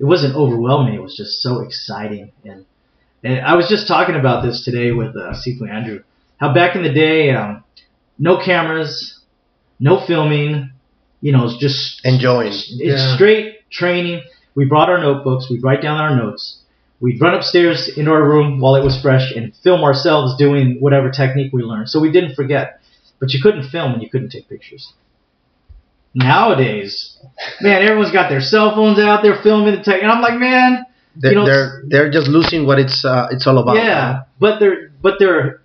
it wasn't overwhelming. It was just so exciting, and and I was just talking about this today with uh, Sifu Andrew. How back in the day, um, no cameras, no filming. You know, it's just Enjoying. it's Yeah. straight training. We brought our notebooks. We'd write down our notes. We'd run upstairs into our room while it was fresh and film ourselves doing whatever technique we learned. So we didn't forget. But you couldn't film and you couldn't take pictures. Nowadays, man, everyone's got their cell phones out. They're filming the tech, and I'm like, man, They're You know, they're, they're just losing what it's uh, it's all about. yeah. But they're but they're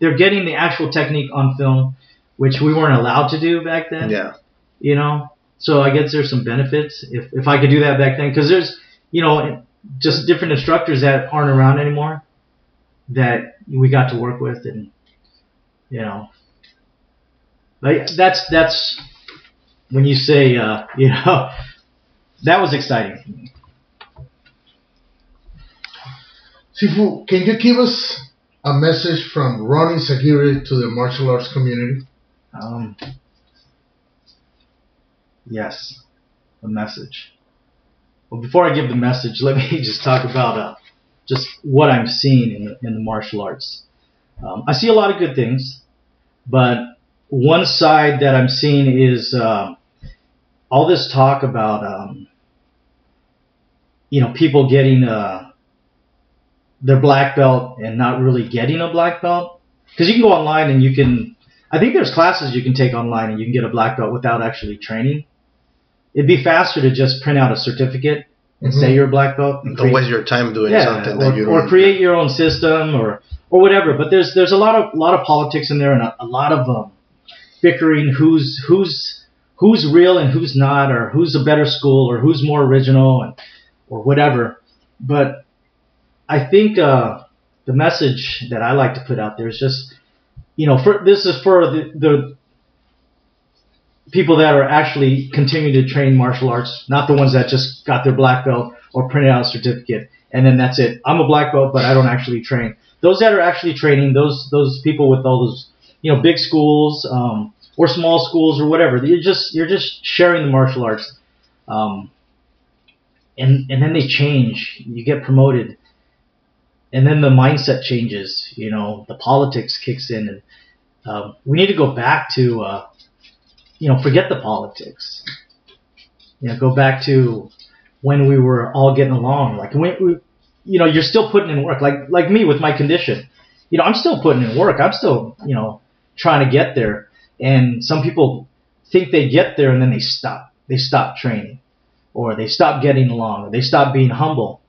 they're getting the actual technique on film, which we weren't allowed to do back then. Yeah. you know. So I guess there's some benefits if if I could do that back then, because there's you know just different instructors that aren't around anymore that we got to work with, and you know, like that's that's when you say uh, you know that was exciting for me. Sifu, can you give us a message from Ronnie Sagiri to the martial arts community? Um, yes, a message. Well, before I give the message, let me just talk about uh, just what I'm seeing in the, in the martial arts. Um, I see a lot of good things, but one side that I'm seeing is um all this talk about um, you know people getting uh, their black belt and not really getting a black belt because you can go online and you can I think there's classes you can take online and you can get a black belt without actually training. It'd be faster to just print out a certificate and Mhm. say you're a black belt. and Don't waste your time doing yeah, something or, that you don't. or create your own system or or whatever. But there's there's a lot of lot of politics in there and a, a lot of um, bickering who's who's who's real and who's not, or who's a better school, or who's more original, and or whatever. But I think uh, the message that I like to put out there is just you know for this is for the, the people that are actually continuing to train martial arts, not the ones that just got their black belt or printed out a certificate and then that's it. I'm a black belt, but I don't actually train. Those that are actually training, those those people with all those you know big schools um, or small schools or whatever, you're just you're just sharing the martial arts, um, and and then they change. You get promoted, and then the mindset changes. You know, the politics kicks in, and um, we need to go back to uh, you know forget the politics. You know, go back to when we were all getting along. Like we, we, you know, you're still putting in work. Like like me with my condition, you know, I'm still putting in work. I'm still, you know, trying to get there. And some people think they get there and then they stop. They stop training, or they stop getting along, or they stop being humble.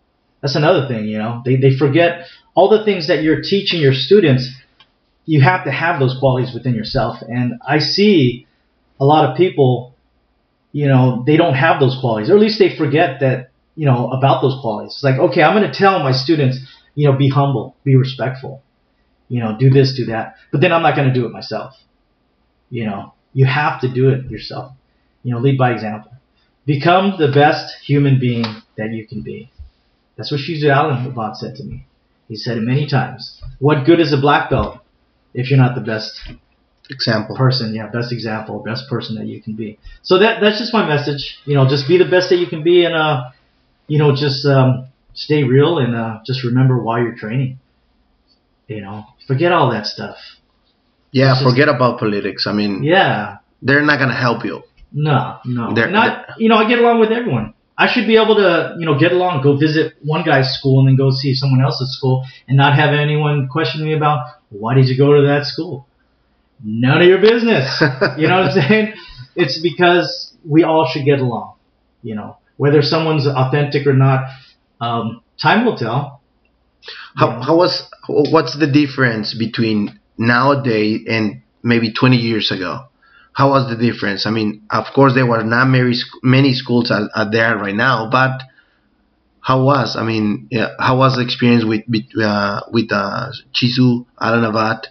That's another thing, you know. They they forget all the things that you're teaching your students. You have to have those qualities within yourself. And I see a lot of people you know, they don't have those qualities, or at least they forget that, you know, about those qualities. It's like, okay, I'm going to tell my students, you know, be humble, be respectful, you know, do this, do that, but then I'm not going to do it myself. You know, you have to do it yourself. You know, lead by example. Become the best human being that you can be. That's what Shizu Allen said to me. He said it many times. What good is a black belt if you're not the best Example. person, yeah, best example, best person that you can be. So that that's just my message. You know, just be the best that you can be, and uh, you know, just um, stay real and uh, just remember why you're training. You know, forget all that stuff. Yeah, It's just- forget about politics. I mean, Yeah, they're not gonna help you. no, no, They're- not. You know, I get along with everyone. I should be able to, you know, get along, go visit one guy's school, and then go see someone else's school, and not have anyone question me about why did you go to that school. None of your business. You know what I'm saying? It's because we all should get along. You know, whether someone's authentic or not, um, time will tell. How, how was what's the difference between nowadays and maybe 20 years ago? How was the difference? I mean, of course there were not many many schools are, are there right now, but how was? I mean, yeah, how was the experience with with, uh, with uh, Chizu Alanavat?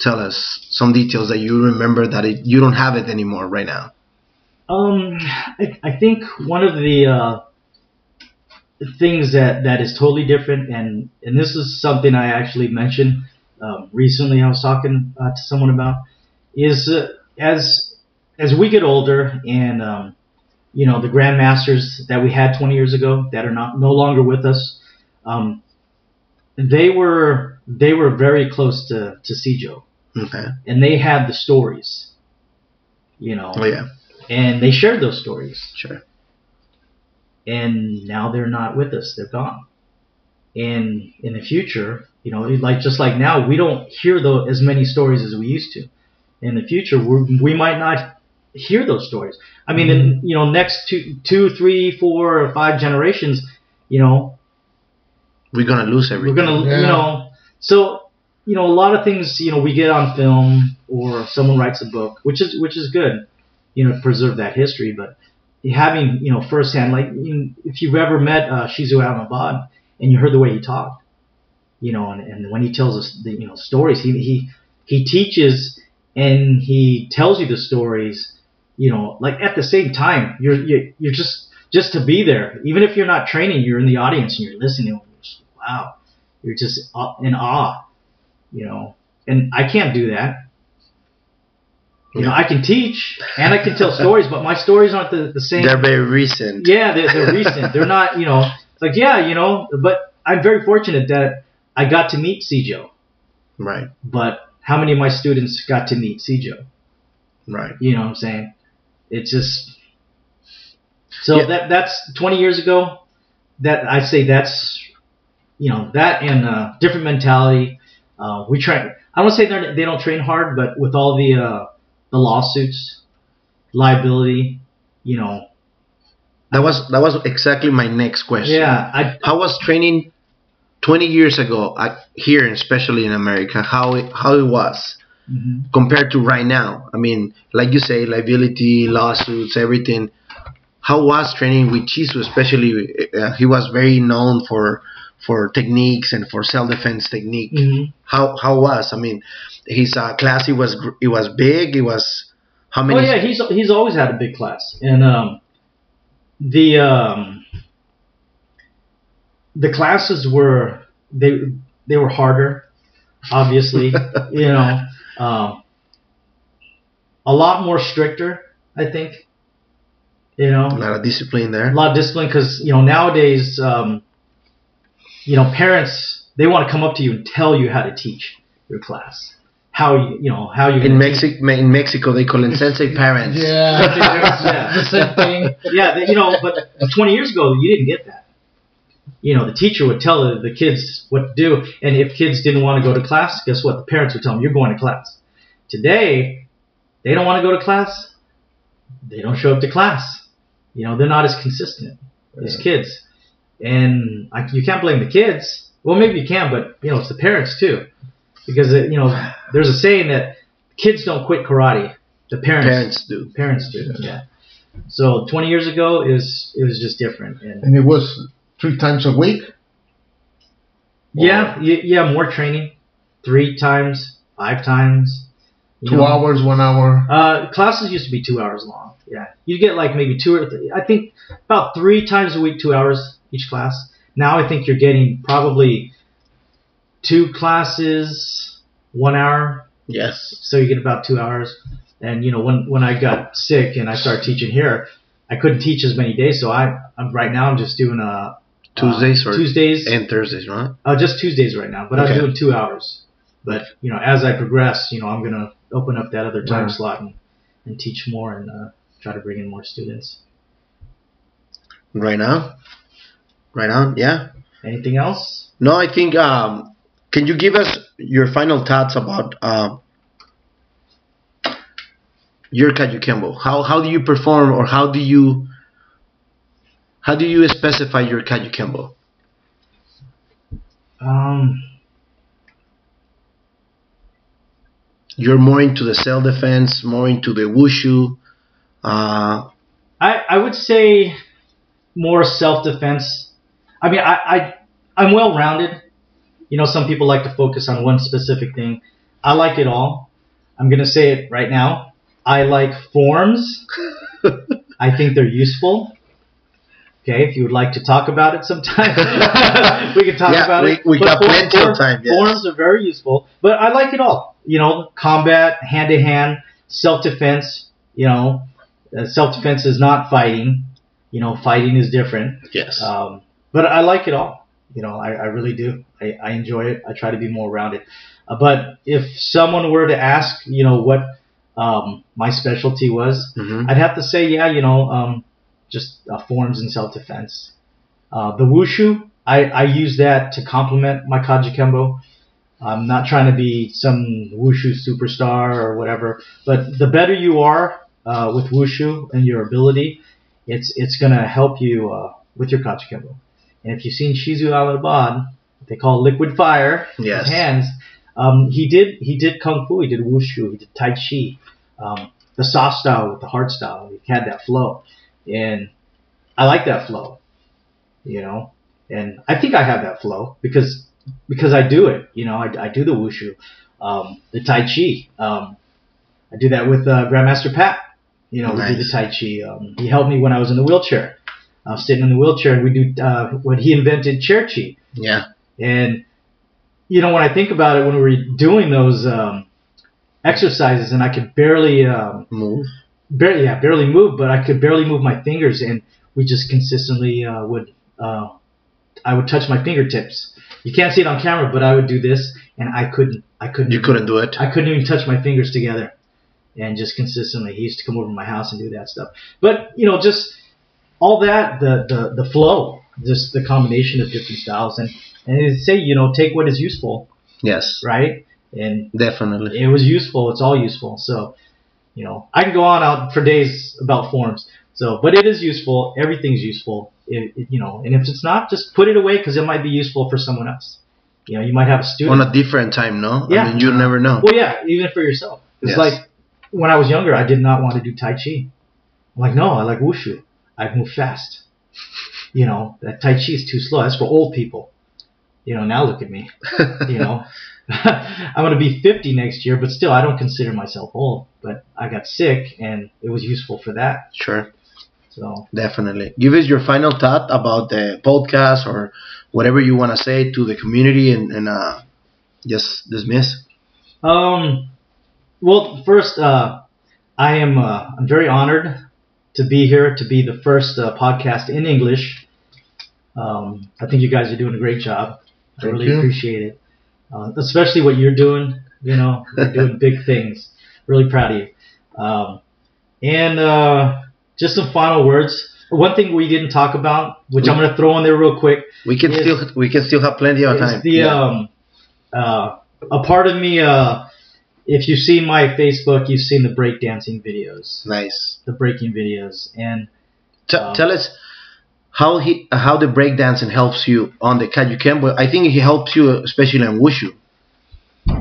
Tell us some details that you remember that it, you don't have it anymore right now. Um, I, I think one of the uh, things that, that is totally different, and and this is something I actually mentioned um, recently. I was talking uh, to someone about is uh, as as we get older, and um, you know the grandmasters that we had 20 years ago that are not no longer with us, um, they were they were very close to to Sijo, Okay. and they had the stories. You know, Oh yeah, and they shared those stories sure. and now they're not with us they're gone and in the future you know like just like now we don't hear the, as many stories as we used to in the future we're, we might not hear those stories i mean in you know next two two three four or five generations you know We're gonna lose everything. we're gonna Yeah. you know so you know a lot of things you know we get on film or someone writes a book which is which is good you know preserve that history but having you know firsthand like you, if you've ever met uh, Shizu Almabad and you heard the way he talked you know and, and when he tells us the you know stories he he he teaches and he tells you the stories you know like at the same time you're you're, you're just just to be there. Even if you're not training you're in the audience and you're listening. And you're just, wow you're just in awe you know. And I can't do that. You know I can teach and I can tell stories but my stories aren't the, the same. They're very recent. yeah, they're, they're recent. They're not, you know, like, yeah, you know, but I'm very fortunate that I got to meet Sijo. Right. But how many of my students got to meet Sijo? Right. You know what I'm saying? It's just. So Yeah. that that's 20 years ago. That I say that's, you know, that and uh, different mentality. Uh, we train. I don't say they they don't train hard, but with all the uh, the lawsuits, liability, you know, That was that was exactly my next question. Yeah, I How was training 20 years ago uh, here, especially in America? How it, how it was mhm. compared to right now? I mean, like you say, liability, lawsuits, everything. How was training with Chisu? Especially, uh, he was very known for for techniques and for self defense technique. Mhm. How how was? I mean, his uh, class it was it was big. It was how many? Oh yeah, he's he's always had a big class, and um, the um, the classes were they they were harder, obviously. you know, um, a lot more stricter. I think. You know, a lot of discipline there. a lot of discipline because you know nowadays, um, you know, parents they want to come up to you and tell you how to teach your class, how you you know how you In Mexico, in Mexico, they call it sensei parents. Yeah, Yeah. the same thing. yeah, they, you know, but 20 years ago, you didn't get that. You know, the teacher would tell the, the kids what to do, and if kids didn't want to go to class, guess what? The parents would tell them, "You're going to class." Today, they don't want to go to class. They don't show up to class. You know, they're not as consistent as kids, and I, you can't blame the kids. Well, maybe you can, but you know, it's the parents too, because uh, you know, there's a saying that kids don't quit karate. The parents Parents do. parents do. Yeah. So 20 years ago is it was just different. And And it was three times a week. yeah, yeah, more training, three times, five times. Two know. hours, one hour. Uh, classes used to be two hours long. Yeah, you get like maybe two or th- I think about three times a week, two hours each class. Now I think you're getting probably two classes, one hour, Yes. so you get about two hours. And you know, when when I got sick and I started teaching here, I couldn't teach as many days. So I, I'm right now I'm just doing uh Tuesdays or Tuesdays and Thursdays, right? uh, just Tuesdays right now. But Okay. I'm doing two hours. But you know, as I progress, you know, I'm gonna open up that other time Right. slot and, and teach more and uh, try to bring in more students. Right now. Right now, yeah. Anything else? No, I think. Um, can you give us your final thoughts about uh, your Kajukenbo? How how do you perform, or how do you how do you specify your Kajukenbo? Um, You're more into the self defense, more into the wushu. Uh, I I would say more self defense. I mean, I, I I'm well rounded. You know, some people like to focus on one specific thing. I like it all. I'm gonna say it right now. I like forms. I think they're useful. Okay, if you would like to talk about it sometime, we can talk Yeah, about we- it. we But got form- plenty of time, yes. Forms are very useful, but I like it all. You know, combat, hand to hand, self defense. You know, uh, self defense is not fighting. You know, fighting is different. yes. Um, but I like it all. You know, I, I really do. I, I enjoy it. I try to be more rounded. Uh, but if someone were to ask, you know, what um, my specialty was, Mhm. I'd have to say, yeah, you know, um, just uh, forms and self defense. Uh, the wushu, I, I use that to complement my Kajukenbo. I'm not trying to be some wushu superstar or whatever, but the better you are uh, with wushu and your ability, it's it's gonna help you uh, with your Kajukenbo. And if you've seen Shizu Alabad, they call liquid fire, Yes. his hands. Um, he did he did kung fu, he did wushu, he did tai chi, um, the soft style with the hard style. He had that flow, and I like that flow, you know. And I think I have that flow because because I do it. You know, I, I do the wushu, um, the tai chi. Um, I do that with uh, Grandmaster Pat. You know, we do the tai chi. Um, he helped me when I was in the wheelchair. I was sitting in the wheelchair, and we do uh, when he invented chair chi. yeah. And you know, when I think about it, when we were doing those um, exercises, and I could barely, um, Move. Barely, yeah, barely move, but I could barely move my fingers, and we just consistently uh, would, uh, I would touch my fingertips. You can't see it on camera, but I would do this, and I couldn't, I couldn't, You couldn't do it. I couldn't even touch my fingers together. And just consistently, he used to come over to my house and do that stuff. But you know, just all that, the the, the flow, just the combination of different styles, and and say, you know, take what is useful, Yes. right? And Definitely. it was useful. It's all useful. So, you know, I can go on out for days about forms. So, but it is useful. Everything's useful. It, it- you know, and if it's not, just put it away because it might be useful for someone else. You know, you might have a student. On a different time, no? Yeah. I mean, you never know. Well, yeah, even for yourself. It's Yes. like when I was younger, I did not want to do Tai Chi. I'm like, no, I like Wushu. I move fast. You know, that Tai Chi is too slow. That's for old people. You know, now look at me. You know, I'm going to be 50 next year, but still, I don't consider myself old. But I got sick, and it was useful for that. Sure, So, definitely. Give us your final thought about the podcast or whatever you want to say to the community and, and uh, just dismiss. Um, well, first, uh, I am uh, I'm very honored to be here to be the first uh, podcast in English. Um, I think you guys are doing a great job. I Thank really you. appreciate it, uh, especially what you're doing. You know, you're doing big things. Really proud of you. Um, and uh, just some final words. One thing we didn't talk about, which I'm going to throw in there real quick, We can Yes. still we can still have plenty of time. is the Yeah. um uh a part of me uh if you see my Facebook you've seen the breakdancing videos nice. the breaking videos and T- Um, tell us how he how the breakdancing helps you on the Kajuken, but I think it helps you especially in wushu.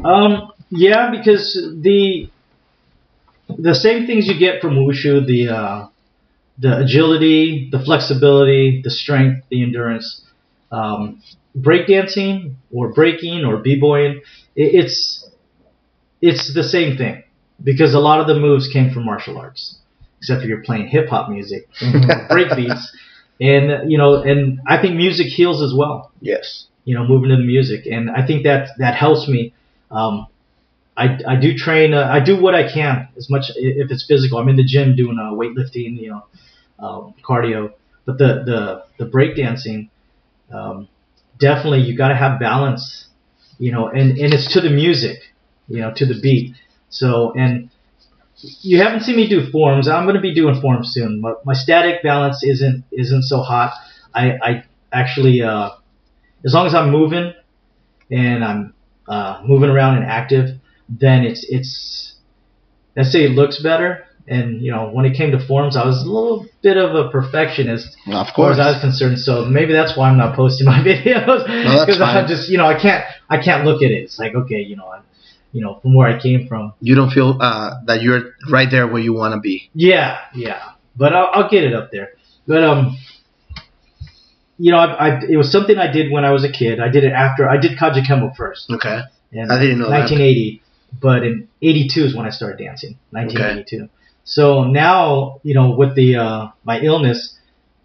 um yeah because the the same things you get from wushu the uh the agility the flexibility the strength the endurance um breakdancing or breaking or b-boying it, it's it's the same thing because a lot of the moves came from martial arts except if you're playing hip hop music break beats and you know and i think music heals as well. Yes. you know moving to the music. And i think that that helps me. Um I, I do train uh, i do what i can as much if it's physical. I'm in the gym doing uh, weightlifting you know um, cardio. But the the the breakdancing um, definitely you got to have balance you know and and it's to the music you know to the beat. So and you haven't seen me do forms i'm going to be doing forms soon but my static balance isn't isn't so hot i i actually uh as long as i'm moving and i'm uh moving around and active then it's it's let's say it looks better and you know when it came to forms i was a little bit of a perfectionist Of as far course. as I was concerned. So maybe that's why I'm not posting my videos because fine. I'm just you know I can't I can't look at it. It's like okay you know I, you know from where I came from. you don't feel uh, that you're right there where you want to be. Yeah, yeah, but I'll, I'll get it up there. But um, you know I, I it was something I did when I was a kid. I did it after I did Kajukenbo first. Okay. And I didn't know that. 1980, but in 82 is when I started dancing. 1982. So now, you know, with the uh, my illness,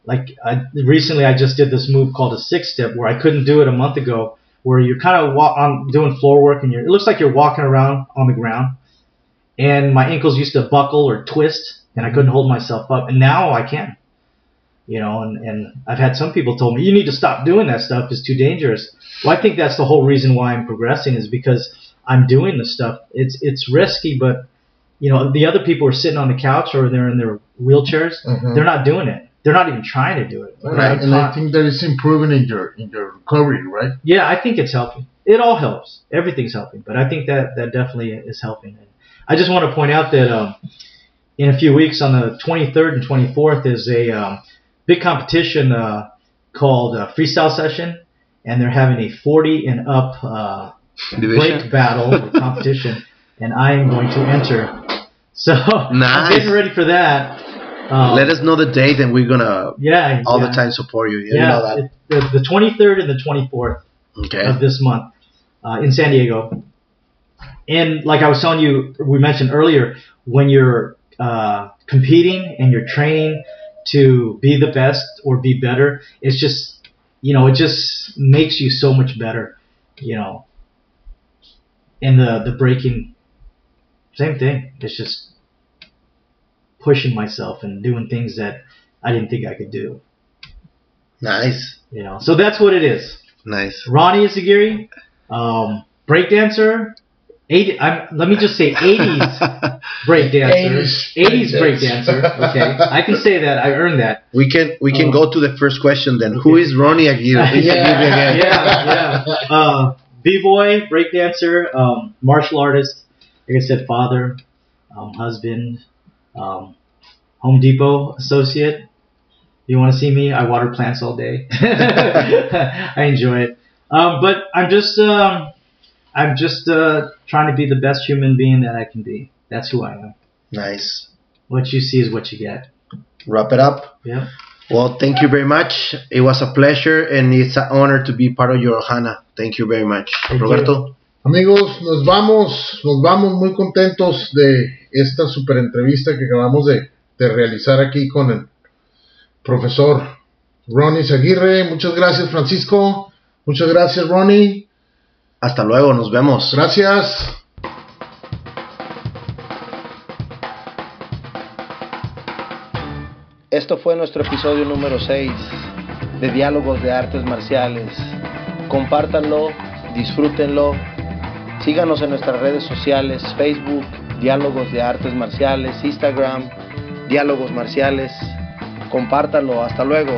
like I, recently, I just did this move called a six step where I couldn't do it a month ago. Where you're kind of wa- on doing floor work and you're, it looks like you're walking around on the ground, and my ankles used to buckle or twist, and I couldn't hold myself up, and now I can. You know, and, and I've had some people told me you need to stop doing that stuff. It's too dangerous. Well, I think that's the whole reason why I'm progressing is because I'm doing the stuff. It's it's risky, but you know the other people are sitting on the couch or they're in their wheelchairs. Mhm. They're not doing it. They're not even trying to do it. Right. and I think that is improving in your in your recovery, right? Yeah, I think it's helping. It all helps. Everything's helping, but I think that that definitely is helping. And I just want to point out that um, in a few weeks, on the 23rd and 24th, is a um, big competition uh, called uh, Freestyle Session, and they're having a 40 and up uh, break battle competition, and I am going to enter. So I'm getting ready for that. Um, Let us know the date, and we're gonna yeah, all yeah. the time support you. You Yeah, know that. it- the, the 23rd and the 24th Okay. of this month uh, in San Diego. And like I was telling you, we mentioned earlier, when you're uh, competing and you're training to be the best or be better, it's just, you know, it just makes you so much better, you know. And the, the breaking, same thing. It's just pushing myself and doing things that I didn't think I could do, Nice. you know. So that's what it is. Nice. Ronnie Isagiri, um, breakdancer. 80, I'm, let me just say 80s breakdancer. 80s 80s breakdancer. Okay, I can say that. I earned that. we can we can Oh. go to the first question then. Who is Ronnie Aguirre? yeah, yeah, yeah. Uh, B-boy, breakdancer, um, martial artist. Like I said, father, um, husband, um, Home Depot associate. You want to see me? I water plants all day. I enjoy it. Um, but I'm just um, I'm just uh, trying to be the best human being that I can be. That's who I am. Nice. What you see is what you get. Wrap it up. Yeah. Well, thank you very much. It was a pleasure and it's an honor to be part of your Ohana. Thank you very much. Thank Roberto. Amigos, nos vamos, nos vamos muy contentos de esta super entrevista que acabamos de, de realizar aquí con el profesor Ronnie Aguirre. Muchas gracias, Francisco. Muchas gracias, Ronnie. Hasta luego, nos vemos. Gracias. Esto fue nuestro episodio número 6 de Diálogos de Artes Marciales. Compártanlo, disfrútenlo. Síganos en nuestras redes sociales, Facebook, Diálogos de Artes Marciales, Instagram, Diálogos Marciales. Compártanlo. Hasta luego.